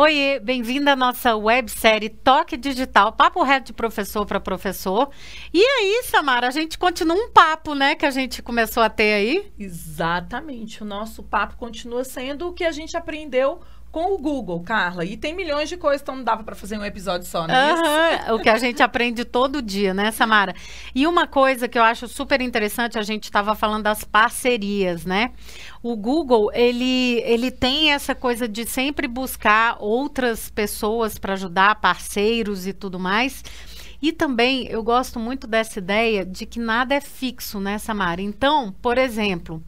Oi, bem-vinda à nossa websérie Toque Digital, papo reto de professor para professor. E aí, Samara, a gente continua um papo, né, que a gente começou a ter aí? Exatamente. O nosso papo continua sendo o que a gente aprendeu com o Google, Carla. E tem milhões de coisas, então não dava para fazer um episódio só, né? Uhum, o que a gente aprende todo dia, né, Samara? E uma coisa que eu acho super interessante, a gente estava falando das parcerias, né? O Google, ele, ele tem essa coisa de sempre buscar outras pessoas para ajudar, parceiros e tudo mais. E também eu gosto muito dessa ideia de que nada é fixo, né, Samara? Então, por exemplo,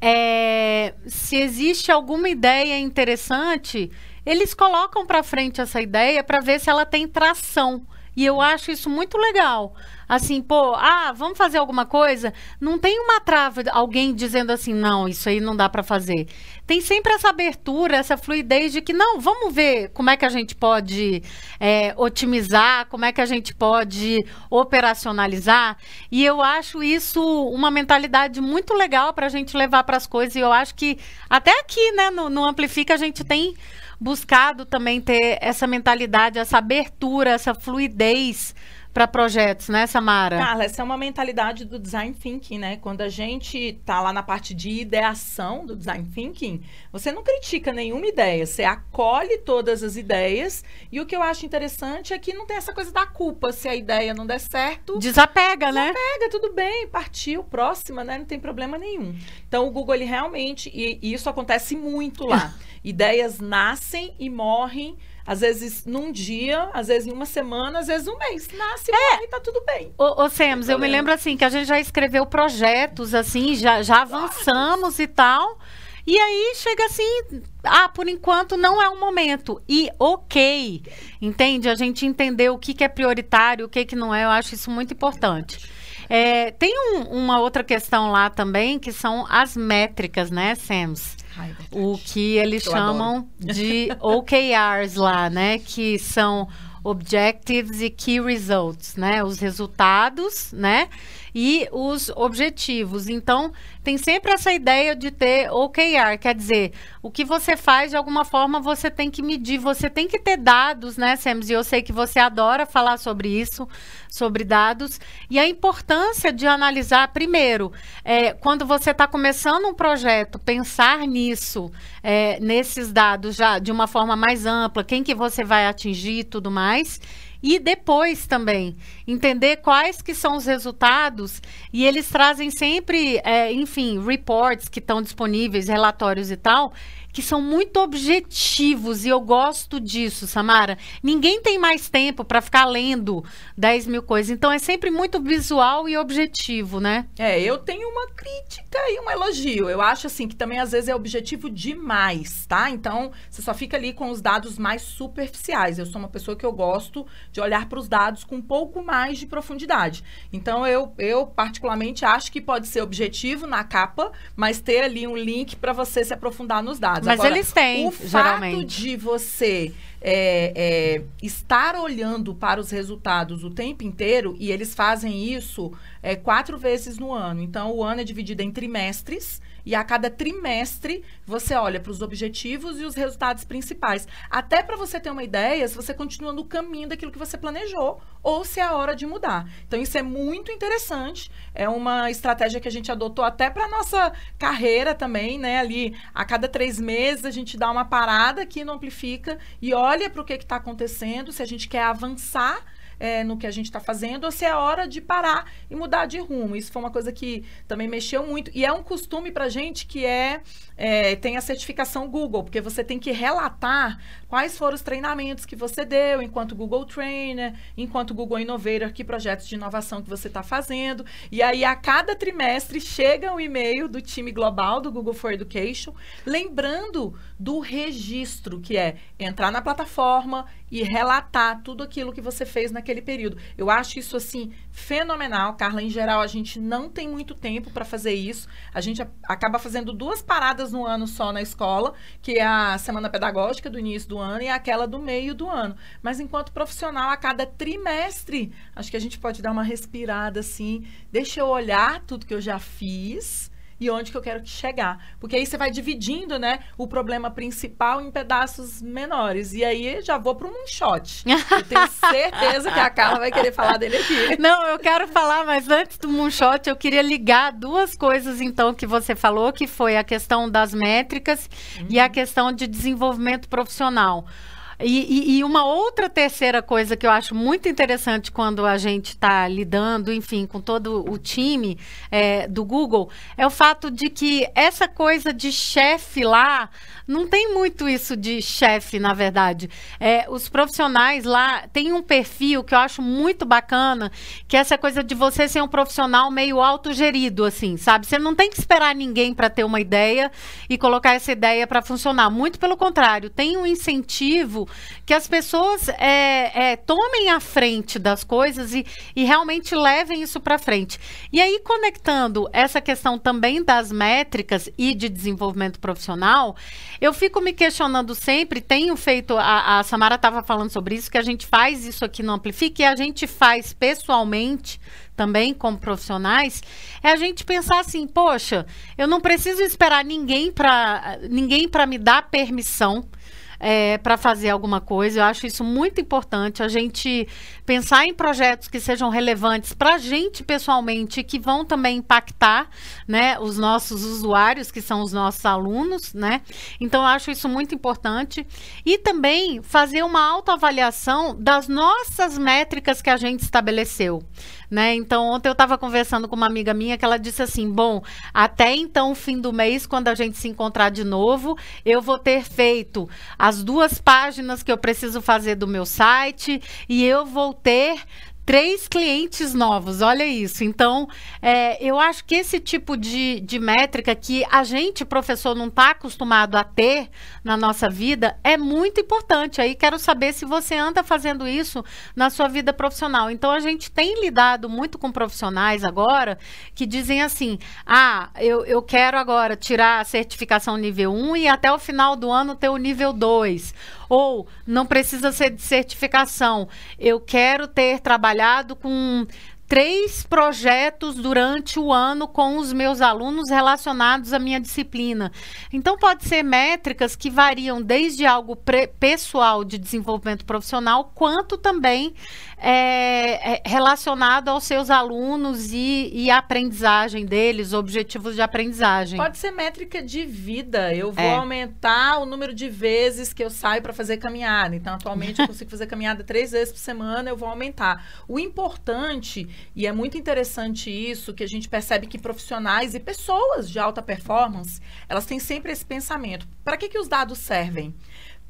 é, se existe alguma ideia interessante, eles colocam para frente essa ideia para ver se ela tem tração. E eu acho isso muito legal. Assim, pô, ah, vamos fazer alguma coisa? Não tem uma trava, alguém dizendo assim, não, isso aí não dá para fazer. Tem sempre essa abertura, essa fluidez de que, não, vamos ver como é que a gente pode é, otimizar, como é que a gente pode operacionalizar. E eu acho isso uma mentalidade muito legal para a gente levar para as coisas. E eu acho que até aqui, né, no, no Amplifica, a gente tem buscado também ter essa mentalidade, essa abertura, essa fluidez para projetos, né, Samara? Carla, essa é uma mentalidade do design thinking, né? Quando a gente tá lá na parte de ideação do design thinking, você não critica nenhuma ideia, você acolhe todas as ideias. E o que eu acho interessante é que não tem essa coisa da culpa se a ideia não der certo. Desapega, desapega né? Desapega, tudo bem, partiu, próxima, né? Não tem problema nenhum. Então o Google ele realmente e, e isso acontece muito lá. Ideias nascem e morrem às vezes num dia, às vezes em uma semana, às vezes um mês. Nasce, é. morre, tá tudo bem. Ô, ô Sems, eu me lembro assim, que a gente já escreveu projetos, assim, já, já avançamos e tal. E aí chega assim, ah, por enquanto não é o momento. E ok, entende? A gente entender o que, que é prioritário, o que, que não é, eu acho isso muito importante. É, tem um, uma outra questão lá também, que são as métricas, né, Sams? Ai, o que eles Eu chamam adoro. de OKRs lá, né? Que são Objectives e Key Results, né? Os resultados, né? E os objetivos. Então, tem sempre essa ideia de ter OKR, quer dizer, o que você faz, de alguma forma, você tem que medir, você tem que ter dados, né, Sems? E eu sei que você adora falar sobre isso, sobre dados, e a importância de analisar, primeiro, é, quando você está começando um projeto, pensar nisso, é, nesses dados já de uma forma mais ampla, quem que você vai atingir tudo mais. E depois também. Entender quais que são os resultados e eles trazem sempre, é, enfim, reports que estão disponíveis, relatórios e tal, que são muito objetivos e eu gosto disso, Samara. Ninguém tem mais tempo para ficar lendo 10 mil coisas, então é sempre muito visual e objetivo, né? É, eu tenho uma crítica e um elogio. Eu acho assim que também às vezes é objetivo demais, tá? Então você só fica ali com os dados mais superficiais. Eu sou uma pessoa que eu gosto de olhar para os dados com um pouco mais de profundidade. Então eu, eu particularmente acho que pode ser objetivo na capa, mas ter ali um link para você se aprofundar nos dados. Mas Agora, eles têm, o geralmente. fato de você é, é, estar olhando para os resultados o tempo inteiro, e eles fazem isso é, quatro vezes no ano. Então, o ano é dividido em trimestres. E a cada trimestre você olha para os objetivos e os resultados principais. Até para você ter uma ideia se você continua no caminho daquilo que você planejou ou se é a hora de mudar. Então, isso é muito interessante. É uma estratégia que a gente adotou até para nossa carreira também, né? Ali, a cada três meses, a gente dá uma parada aqui no Amplifica e olha para o que está acontecendo, se a gente quer avançar é, no que a gente está fazendo ou se é hora de parar e mudar de rumo. Isso foi uma coisa que também mexeu muito. E é um costume para gente que é, é, tem a certificação Google, porque você tem que relatar quais foram os treinamentos que você deu enquanto Google Trainer, enquanto Google Innovator, que projetos de inovação que você está fazendo. E aí, a cada trimestre, chega um e-mail do time global do Google for Education, lembrando do registro, que é entrar na plataforma e relatar tudo aquilo que você fez naquele período. Eu acho isso, assim, fenomenal. Carla, em geral, a gente não tem muito tempo para fazer isso. A gente acaba fazendo duas paradas no ano só na escola, que é a semana pedagógica do início do ano e aquela do meio do ano. Mas enquanto profissional, a cada trimestre, acho que a gente pode dar uma respirada assim. Deixa eu olhar tudo que eu já fiz e onde que eu quero chegar. Porque aí você vai dividindo, né, o problema principal em pedaços menores. E aí já vou para um moonshot. Eu tenho certeza que a Carla vai querer falar dele aqui. Não, eu quero falar, mas antes do moonshot, eu queria ligar duas coisas, então, que você falou, que foi a questão das métricas uhum. e a questão de desenvolvimento profissional. E, e, e, uma outra terceira coisa que eu acho muito interessante quando a gente está lidando, enfim, com todo o time é, do Google, é o fato de que essa coisa de chefe lá não tem muito isso de chefe, na verdade. É, os profissionais lá têm um perfil que eu acho muito bacana, que é essa coisa de você ser um profissional meio autogerido, assim, sabe? Você não tem que esperar ninguém para ter uma ideia e colocar essa ideia para funcionar. Muito pelo contrário, tem um incentivo que as pessoas é, é, tomem a frente das coisas e, e realmente levem isso para frente. E aí, conectando essa questão também das métricas e de desenvolvimento profissional, eu fico me questionando sempre, tenho feito, a, a Samara estava falando sobre isso, que a gente faz isso aqui no Amplifique e a gente faz pessoalmente também como profissionais, é a gente pensar assim, poxa, eu não preciso esperar ninguém para ninguém para me dar permissão é, para fazer alguma coisa. Eu acho isso muito importante. A gente pensar em projetos que sejam relevantes para a gente pessoalmente, que vão também impactar né, os nossos usuários, que são os nossos alunos. Né? Então, eu acho isso muito importante. E também fazer uma autoavaliação das nossas métricas que a gente estabeleceu. Né? Então, ontem eu estava conversando com uma amiga minha que ela disse assim: bom, até então, fim do mês, quando a gente se encontrar de novo, eu vou ter feito as duas páginas que eu preciso fazer do meu site e eu vou ter três clientes novos, olha isso. Então, é, eu acho que esse tipo de, de métrica que a gente, professor, não está acostumado a ter na nossa vida é muito importante. Aí quero saber se você anda fazendo isso na sua vida profissional. Então, a gente tem lidado muito com profissionais agora que dizem assim: ah, eu, eu quero agora tirar a certificação nível 1 e até o final do ano ter o nível 2 ou não precisa ser de certificação. Eu quero ter trabalhado com três projetos durante o ano com os meus alunos relacionados à minha disciplina. Então, pode ser métricas que variam desde algo pessoal de desenvolvimento profissional, quanto também é, é, relacionado aos seus alunos e, e, a aprendizagem deles, objetivos de aprendizagem. Pode ser métrica de vida. Eu vou é. aumentar o número de vezes que eu saio para fazer caminhada. Então, atualmente, eu consigo fazer caminhada três vezes por semana, eu vou aumentar. O importante, e é muito interessante isso, que a gente percebe que profissionais e pessoas de alta performance, elas têm sempre esse pensamento. Para que, que os dados servem?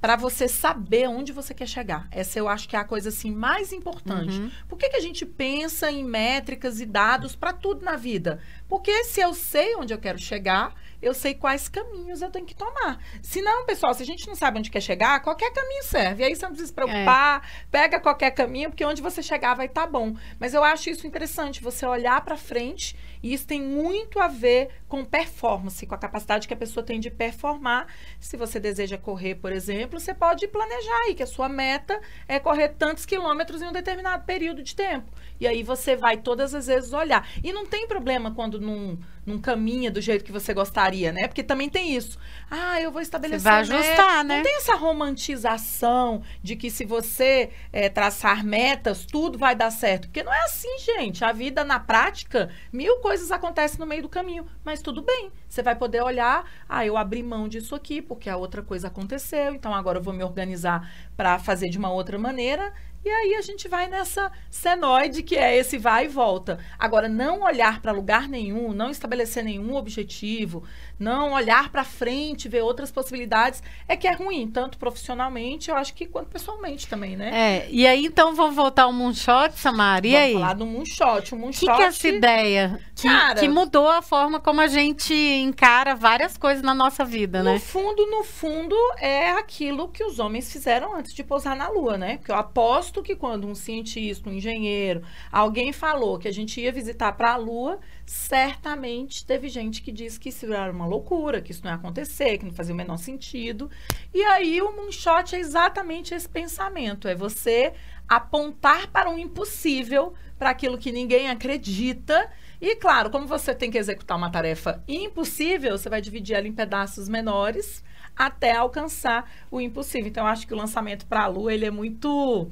para você saber onde você quer chegar. Essa eu acho que é a coisa assim mais importante. Uhum. Por que, que a gente pensa em métricas e dados para tudo na vida? Porque se eu sei onde eu quero chegar, eu sei quais caminhos eu tenho que tomar. Se não, pessoal, se a gente não sabe onde quer chegar, qualquer caminho serve. Aí você não precisa se preocupar, é. pega qualquer caminho, porque onde você chegar vai estar tá bom. Mas eu acho isso interessante, você olhar para frente, e isso tem muito a ver com performance, com a capacidade que a pessoa tem de performar. Se você deseja correr, por exemplo, você pode planejar aí que a sua meta é correr tantos quilômetros em um determinado período de tempo. E aí você vai todas as vezes olhar. E não tem problema quando não, não caminha do jeito que você gostaria, né? Porque também tem isso. Ah, eu vou estabelecer. Você vai ajustar, né? Não tem essa romantização de que se você é, traçar metas, tudo vai dar certo. Porque não é assim, gente. A vida na prática, mil coisas acontecem no meio do caminho. Mas tudo bem. Você vai poder olhar, ah, eu abri mão disso aqui porque a outra coisa aconteceu, então agora eu vou me organizar para fazer de uma outra maneira e aí a gente vai nessa senoide que é esse vai e volta. Agora, não olhar para lugar nenhum, não estabelecer nenhum objetivo, não olhar para frente, ver outras possibilidades, é que é ruim, tanto profissionalmente, eu acho que quanto pessoalmente também, né? É, e aí então vamos voltar ao moonshot, Samara, e vamos aí? falar do moonshot. O moonshot... que, que é essa ideia? Que, Cara, que mudou a forma como a gente encara várias coisas na nossa vida, né? No fundo, no fundo, é aquilo que os homens fizeram antes de pousar na Lua, né? Porque eu aposto que quando um cientista, um engenheiro, alguém falou que a gente ia visitar para a Lua, certamente teve gente que disse que isso era uma loucura, que isso não ia acontecer, que não fazia o menor sentido. E aí o moonshot é exatamente esse pensamento, é você apontar para um impossível, para aquilo que ninguém acredita E claro, como você tem que executar uma tarefa impossível, você vai dividir ela em pedaços menores até alcançar o impossível. Então, eu acho que o lançamento para a Lua ele é muito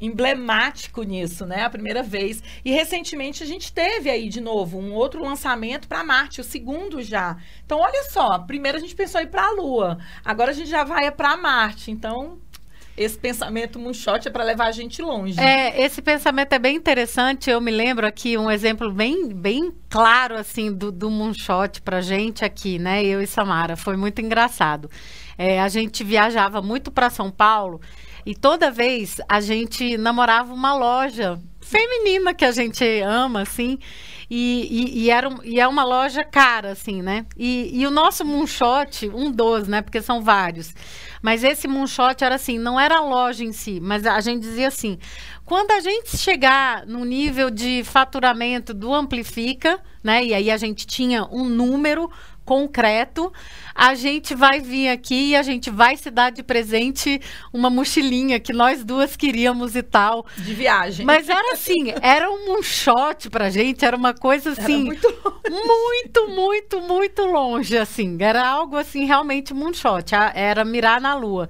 emblemático nisso, né? A primeira vez. E recentemente a gente teve aí de novo um outro lançamento para Marte, o segundo já. Então, olha só, primeiro a gente pensou ir para a Lua, agora a gente já vai para Marte. Então, esse pensamento moonshot é para levar a gente longe. É, esse pensamento é bem interessante. Eu me lembro aqui um exemplo bem, bem claro assim do, do moonshot para gente aqui, né? Eu e Samara, foi muito engraçado. É, a gente viajava muito para São Paulo e toda vez a gente namorava uma loja feminina que a gente ama, assim. E, e, e, era, e é uma loja cara, assim, né? E, e o nosso moonshot, um dos, né? Porque são vários. Mas esse moonshot era assim, não era a loja em si, mas a gente dizia assim: quando a gente chegar no nível de faturamento do Amplifica, né? E aí a gente tinha um número concreto, a gente vai vir aqui e a gente vai se dar de presente uma mochilinha que nós duas queríamos e tal. De viagem. Mas era assim, era um shot pra gente, era uma coisa assim. Muito... muito, muito, muito longe, assim. Era algo assim, realmente moonshot. Era mirar na lua.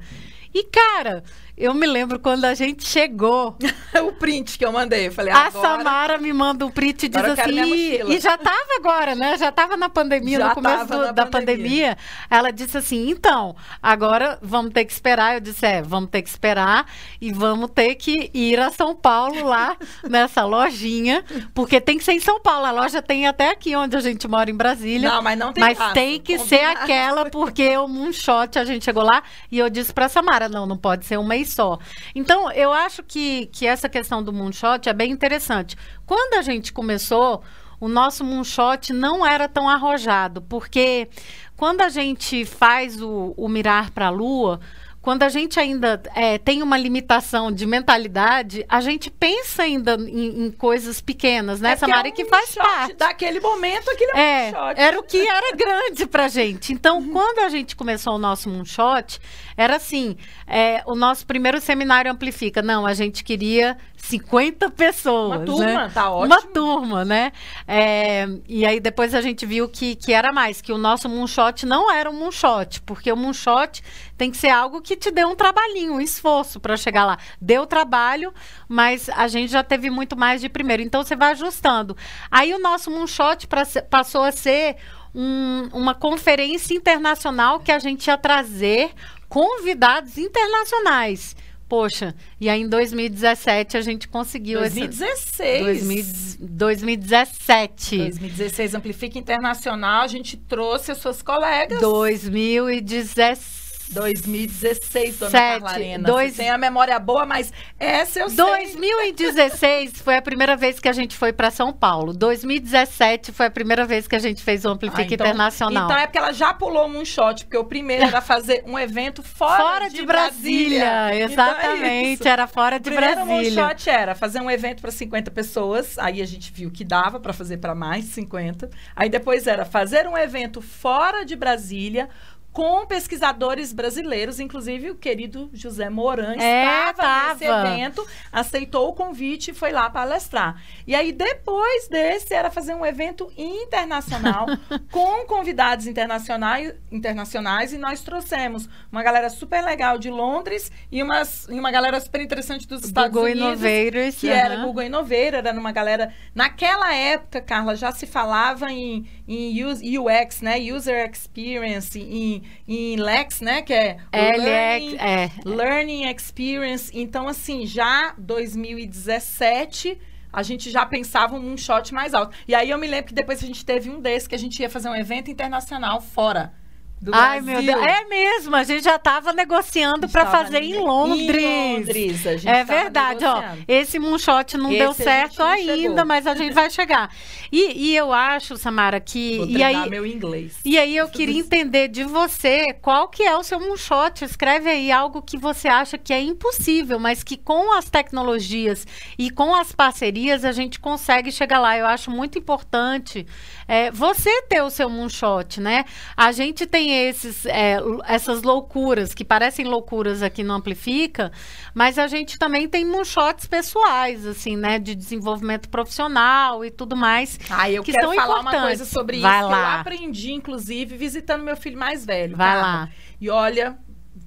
E, cara, eu me lembro quando a gente chegou. o print que eu mandei. Eu falei, a agora... Samara me manda um print e diz assim. E já estava agora, né? Já estava na pandemia, já no começo do, da pandemia. pandemia. Ela disse assim: então, agora vamos ter que esperar. Eu disse: é, vamos ter que esperar e vamos ter que ir a São Paulo lá nessa lojinha, porque tem que ser em São Paulo. A loja tem até aqui onde a gente mora, em Brasília. Não, mas não tem Mas tem que ser aquela, porque o Moonshot a gente chegou lá e eu disse para Samara: não, não pode ser uma só. Então, eu acho que, que essa questão do moonshot é bem interessante. Quando a gente começou, o nosso moonshot não era tão arrojado, porque quando a gente faz o, o mirar para a lua, quando a gente ainda é, tem uma limitação de mentalidade, a gente pensa ainda em, em coisas pequenas, né, é Samara? É um que faz parte. Daquele momento, aquele é, é moonshot. Era o que era grande pra gente. Então, uhum. quando a gente começou o nosso moonshot, era assim: é, o nosso primeiro seminário amplifica. Não, a gente queria 50 pessoas. Uma turma, né? tá ótimo. Uma turma, né? É, e aí depois a gente viu que, que era mais, que o nosso moonshot não era um moonshot, porque o moonshot tem que ser algo que te dê um trabalhinho, um esforço para chegar lá. Deu trabalho, mas a gente já teve muito mais de primeiro. Então você vai ajustando. Aí o nosso moonshot pra, passou a ser um, uma conferência internacional que a gente ia trazer convidados internacionais. Poxa, e aí em 2017 a gente conseguiu 2016. Esse... 2017. 2016 Amplifica Internacional, a gente trouxe as suas colegas. 2017 2016, dona Sete, Carla Arena. Dois... Você tem a memória boa, mas essa eu 2016 sei. foi a primeira vez que a gente foi para São Paulo. 2017 foi a primeira vez que a gente fez o Amplifica ah, então, Internacional. Então é porque ela já pulou um shot, porque o primeiro era fazer um evento fora, fora de, de Brasília. Brasília. Exatamente, então é era fora de Brasília. O primeiro shot era fazer um evento para 50 pessoas, aí a gente viu que dava para fazer para mais de 50. Aí depois era fazer um evento fora de Brasília com pesquisadores brasileiros, inclusive o querido José Moran é, estava nesse evento, aceitou o convite e foi lá palestrar. E aí, depois desse, era fazer um evento internacional com convidados internacionais, internacionais e nós trouxemos uma galera super legal de Londres e, umas, e uma galera super interessante dos Estados Google Unidos. Innovators, que era Google Innovator, era numa galera... Naquela época, Carla, já se falava em, em UX, né? User Experience, em em Lex, né? Que é, Learning, é Learning Experience. Então, assim, já 2017 a gente já pensava um shot mais alto. E aí eu me lembro que depois a gente teve um desses que a gente ia fazer um evento internacional fora. Do Ai, Brasil. meu Deus. É mesmo, a gente já estava negociando para fazer em Londres. Em Londres, a gente É verdade, ó. Esse moonshot não esse deu certo ainda, chegou. mas a gente vai chegar. E, e eu acho, Samara, que. Vou e aí, meu inglês. E aí eu queria entender de você qual que é o seu moonshot. Escreve aí algo que você acha que é impossível, mas que com as tecnologias e com as parcerias a gente consegue chegar lá. Eu acho muito importante é, você ter o seu moonshot, né? A gente tem tem esses, é, essas loucuras que parecem loucuras aqui no Amplifica, mas a gente também tem moonshots pessoais, assim, né? De desenvolvimento profissional e tudo mais. Ah, eu que quero são falar importantes. uma coisa sobre Vai isso lá. que eu aprendi, inclusive, visitando meu filho mais velho. Vai Carla. lá. E olha,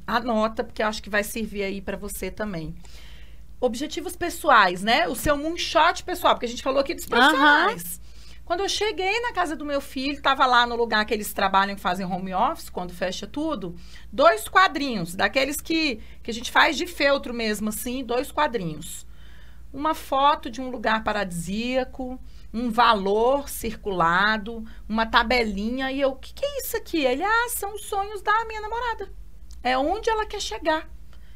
anota, porque eu acho que vai servir aí pra você também. Objetivos pessoais, né? O seu moonshot pessoal, porque a gente falou aqui dos profissionais. Quando eu cheguei na casa do meu filho, tava lá no lugar que eles trabalham, que fazem home office, quando fecha tudo, dois quadrinhos, daqueles que, que a gente faz de feltro mesmo, assim, dois quadrinhos. Uma foto de um lugar paradisíaco, um valor circulado, uma tabelinha, e eu, o que, que é isso aqui? Ele, ah, são os sonhos da minha namorada. É onde ela quer chegar.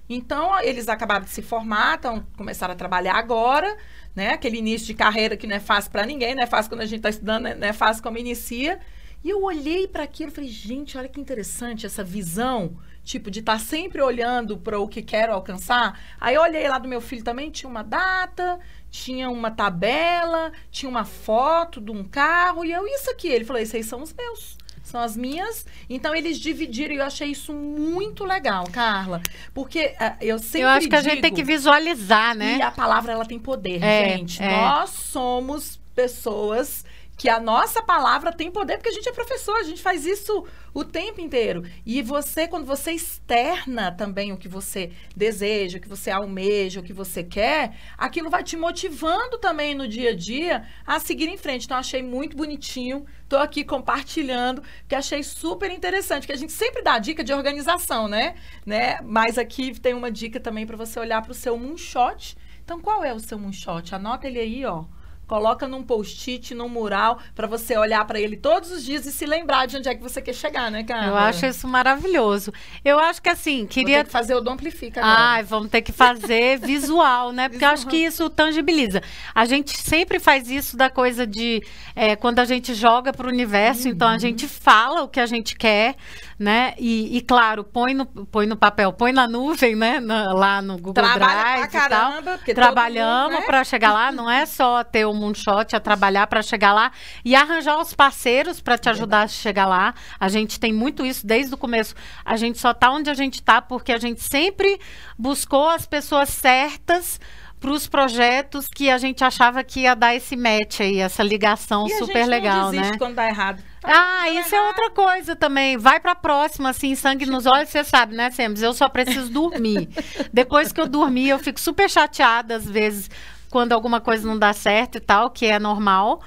Então, eles acabaram de se formar, então começaram a trabalhar agora, né? Aquele início de carreira que não é fácil para ninguém, não é fácil quando a gente está estudando, né? não é fácil como inicia. E eu olhei para aquilo e falei, gente, olha que interessante essa visão, tipo, de estar sempre olhando para o que quero alcançar. Aí eu olhei lá do meu filho também, tinha uma data, tinha uma tabela, tinha uma foto de um carro, e eu, isso aqui. Ele falou, esses aí são os meus. São as minhas. Então, eles dividiram e eu achei isso muito legal, Carla. Porque ah, eu sempre Eu acho que a gente tem que visualizar, né? e a palavra ela tem poder, É, gente. é. Nós somos pessoas que a nossa palavra tem poder porque a gente é professor, a gente faz isso o tempo inteiro. E você, quando você externa também o que você deseja, o que você almeja, o que você quer, aquilo vai te motivando também no dia a dia a seguir em frente. Então, achei muito bonitinho. Tô aqui compartilhando, que achei super interessante, que a gente sempre dá dica de organização, né? né? Mas aqui tem uma dica também para você olhar para o seu moonshot. Então, qual é o seu moonshot? Anota ele aí, ó. Coloca num post-it, num mural, para você olhar para ele todos os dias e se lembrar de onde é que você quer chegar, né, cara? Eu acho isso maravilhoso. Eu acho que assim, Vou queria ter que fazer o do Amplifica agora. Ai, vamos ter que fazer visual, né? Porque eu acho que isso tangibiliza. A gente sempre faz isso da coisa de é, quando a gente joga para o universo, então Uhum. a gente fala o que a gente quer, né? E, e, claro, põe no, põe no papel, põe na nuvem, né? Na- lá no Google Trabalha Drive pra e tal. caramba, porque todo Trabalhamos né? para chegar lá, não é só ter o moonshot, é trabalhar para chegar lá e arranjar os parceiros para te ajudar a chegar lá. A gente tem muito isso desde o começo. A gente só tá onde a gente tá porque a gente sempre buscou as pessoas certas para os projetos que a gente achava que ia dar esse match aí, essa ligação E a super gente legal, né? quando dá errado. Ah, isso é outra coisa também. Vai pra próxima, assim, sangue nos olhos, você sabe, né, Sems? Eu só preciso dormir. Depois que eu dormir, eu fico super chateada, às vezes, quando alguma coisa não dá certo e tal, que é normal.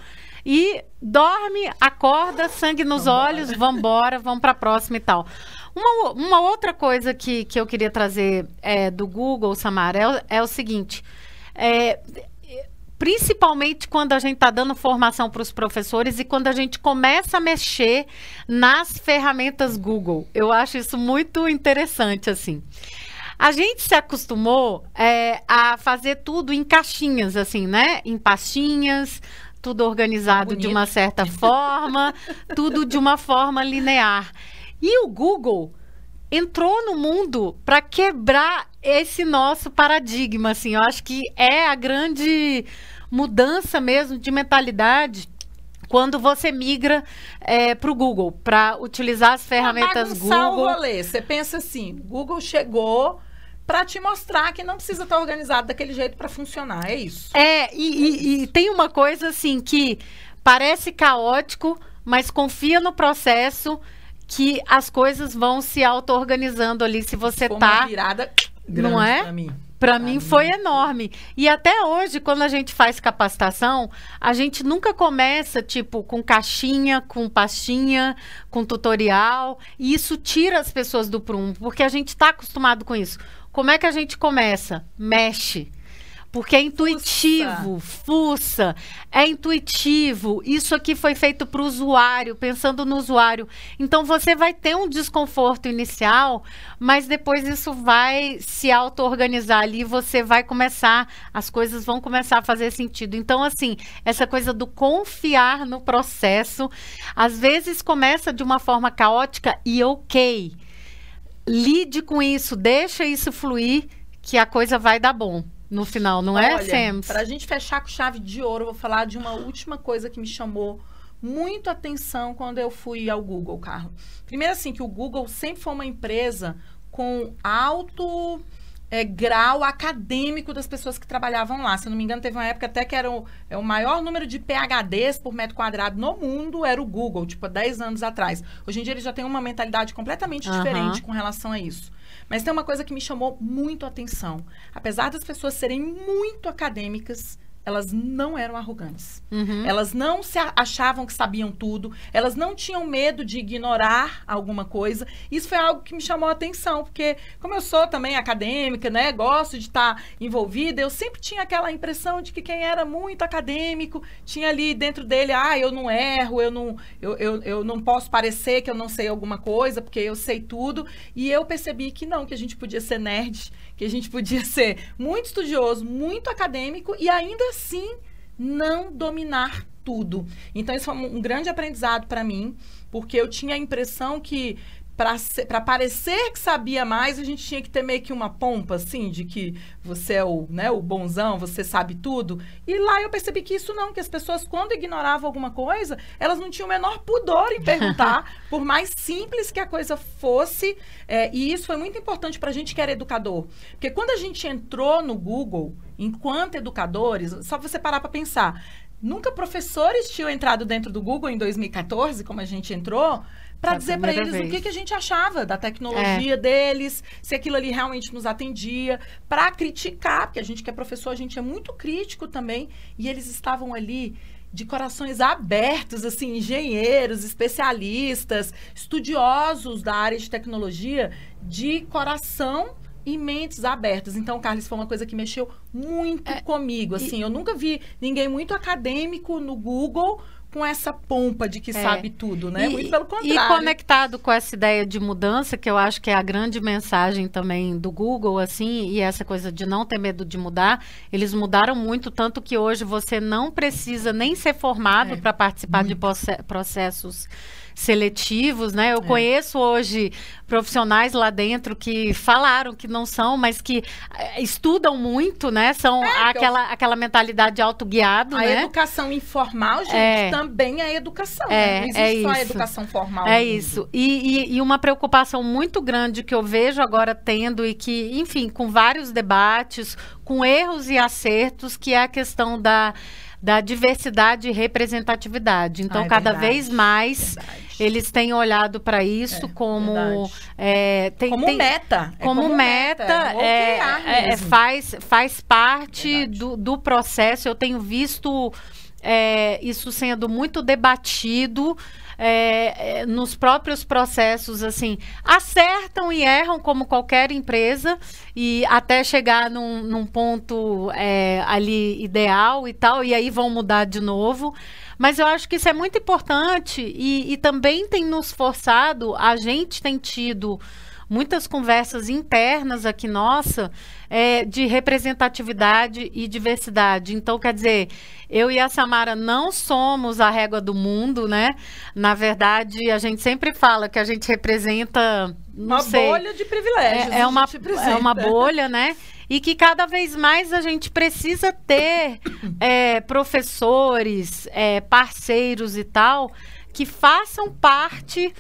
E dorme, acorda, sangue nos olhos, vambora, vamos pra próxima e tal. Uma, uma outra coisa que, que eu queria trazer é, do Google, Samara, é, é o seguinte. É, principalmente quando a gente está dando formação para os professores e quando a gente começa a mexer nas ferramentas Google. Eu acho isso muito interessante, assim. A gente se acostumou é, a fazer tudo em caixinhas, assim, né? Em pastinhas, tudo organizado de Bonito. uma certa forma, tudo de uma forma linear. E o Google entrou no mundo para quebrar esse nosso paradigma, assim. Eu acho que é a grande mudança mesmo de mentalidade quando você migra para o Google, para utilizar as ferramentas bagunçar Google. o rolê. Você pensa assim, Google chegou para te mostrar que não precisa estar organizado daquele jeito para funcionar. É isso. É, e, e- e tem uma coisa assim que parece caótico, mas confia no processo que as coisas vão se auto-organizando ali se você Foi tá. uma virada Não é? pra mim. Para mim foi enorme. E até hoje, quando a gente faz capacitação, a gente nunca começa, tipo, com caixinha, com pastinha, com tutorial. E isso tira as pessoas do prumo, porque a gente está acostumado com isso. Como é que a gente começa? Mexe. Porque é intuitivo, fuça, é intuitivo. Isso aqui foi feito para o usuário, pensando no usuário. Então você vai ter um desconforto inicial, mas depois isso vai se auto-organizar ali, você vai começar, as coisas vão começar a fazer sentido. Então, assim, essa coisa do confiar no processo, às vezes começa de uma forma caótica e ok. Lide com isso, deixa isso fluir, que a coisa vai dar bom no final, não é, Olha, Sams? Pra gente fechar com chave de ouro, eu vou falar de uma última coisa que me chamou muito atenção quando eu fui ao Google, Carlos. Primeiro, assim, que o Google sempre foi uma empresa com alto é, grau acadêmico das pessoas que trabalhavam lá. Se eu não me engano, teve uma época até que era o, é, o maior número de PHDs por metro quadrado no mundo era o Google, tipo, há 10 anos atrás. Hoje em dia, eles já têm uma mentalidade completamente uhum. diferente com relação a isso. Mas tem uma coisa que me chamou muito a atenção. Apesar das pessoas serem muito acadêmicas, elas não eram arrogantes. Uhum. Elas não se achavam que sabiam tudo. Elas não tinham medo de ignorar alguma coisa. Isso foi algo que me chamou a atenção, porque como eu sou também acadêmica, né, gosto de estar envolvida, eu sempre tinha aquela impressão de que quem era muito acadêmico tinha ali dentro dele, ah, eu não erro, eu não, eu, eu, eu não posso parecer que eu não sei alguma coisa, porque eu sei tudo. E eu percebi que não, que a gente podia ser nerd que a gente podia ser muito estudioso, muito acadêmico e ainda assim não dominar tudo. Então, isso foi um grande aprendizado para mim, porque eu tinha a impressão que para parecer que sabia mais, a gente tinha que ter meio que uma pompa, assim, de que você é o, né, o bonzão, você sabe tudo. E lá eu percebi que isso não, que as pessoas, quando ignoravam alguma coisa, elas não tinham o menor pudor em perguntar, por mais simples que a coisa fosse. É, e isso foi muito importante para a gente que era educador. Porque quando a gente entrou no Google, enquanto educadores, só você parar para pensar, nunca professores tinham entrado dentro do Google em 2014, como a gente entrou para dizer para eles vez. o que, que a gente achava da tecnologia é. deles, se aquilo ali realmente nos atendia, para criticar, porque a gente que é professor, a gente é muito crítico também, e eles estavam ali de corações abertos, assim, engenheiros, especialistas, estudiosos da área de tecnologia, de coração e mentes abertas. Então, Carlos, foi uma coisa que mexeu muito é, comigo. Assim, e... eu nunca vi ninguém muito acadêmico no Google com essa pompa de que é. sabe tudo, né? E, Muito pelo contrário. E conectado com essa ideia de mudança, que eu acho que é a grande mensagem também do Google, assim, e essa coisa de não ter medo de mudar, eles mudaram muito, tanto que hoje você não precisa nem ser formado é. para participar Muito. de processos seletivos, né? Eu é. conheço hoje profissionais lá dentro que falaram que não são, mas que eh, estudam muito, né? São é, aquela, eu... aquela mentalidade autoguiado, a né? A educação informal, gente, é. também é educação, é, né? Não existe é só a educação formal. É isso. E, e, e uma preocupação muito grande que eu vejo agora tendo e que, enfim, com vários debates, com erros e acertos, que é a questão da da diversidade e representatividade. Então, ah, é cada verdade, vez mais verdade. eles têm olhado para isso é, como é, tem, como tem, meta, é como, como meta, meta é, faz faz parte do, do processo. Eu tenho visto isso sendo muito debatido é, é, nos próprios processos, assim, acertam e erram como qualquer empresa e até chegar num, num ponto é, ali ideal e tal, e aí vão mudar de novo. Mas eu acho que isso é muito importante e, e também tem nos forçado, a gente tem tido muitas conversas internas aqui nossa é, de representatividade e diversidade. Então, quer dizer, eu e a Samara não somos a régua do mundo, né? Na verdade, a gente sempre fala que a gente representa uma sei, bolha de privilégios. É, é uma, é uma bolha, né? E que cada vez mais a gente precisa ter é, professores, é, parceiros e tal, que façam parte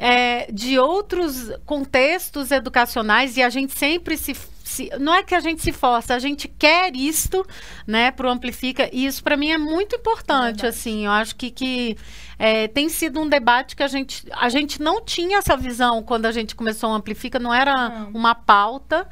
é, de outros contextos educacionais e a gente sempre se, se, não é que a gente se força, a gente quer isto, né, para o Amplifica, e isso para mim é muito importante, é assim, eu acho que, que é, tem sido um debate que a gente, a gente não tinha essa visão quando a gente começou o Amplifica, não era não. uma pauta,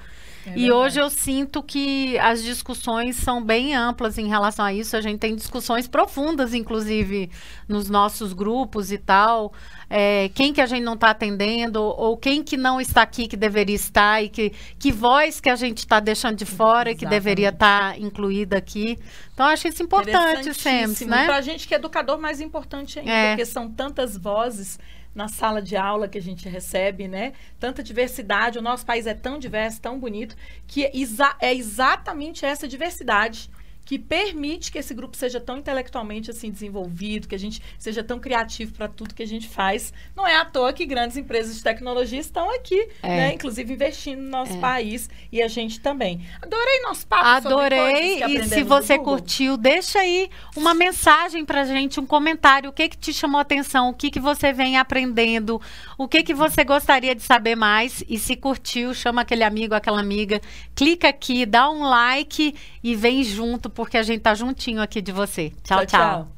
é e hoje eu sinto que as discussões são bem amplas em relação a isso. A gente tem discussões profundas, inclusive, nos nossos grupos e tal é, quem que a gente não está atendendo, ou quem que não está aqui que deveria estar, e que, que voz que a gente está deixando de fora e que deveria estar tá incluída aqui. Então, acho isso importante sempre, né? Para a gente que é educador, mais importante ainda, é. porque são tantas vozes na sala de aula que a gente recebe, né? Tanta diversidade, o nosso país é tão diverso, tão bonito, que é exatamente essa diversidade que permite que esse grupo seja tão intelectualmente assim desenvolvido, que a gente seja tão criativo para tudo que a gente faz. Não é à toa que grandes empresas de tecnologia estão aqui, É. né? Inclusive investindo no nosso É. país e a gente também. Adorei nosso papo Adorei. E se você curtiu, deixa aí uma mensagem pra gente, um comentário. O que que te chamou a atenção? O que que você vem aprendendo? O que que você gostaria de saber mais? E se curtiu, chama aquele amigo, aquela amiga. Clica aqui, dá um like e vem junto, porque a gente tá juntinho aqui de você. tchau. tchau.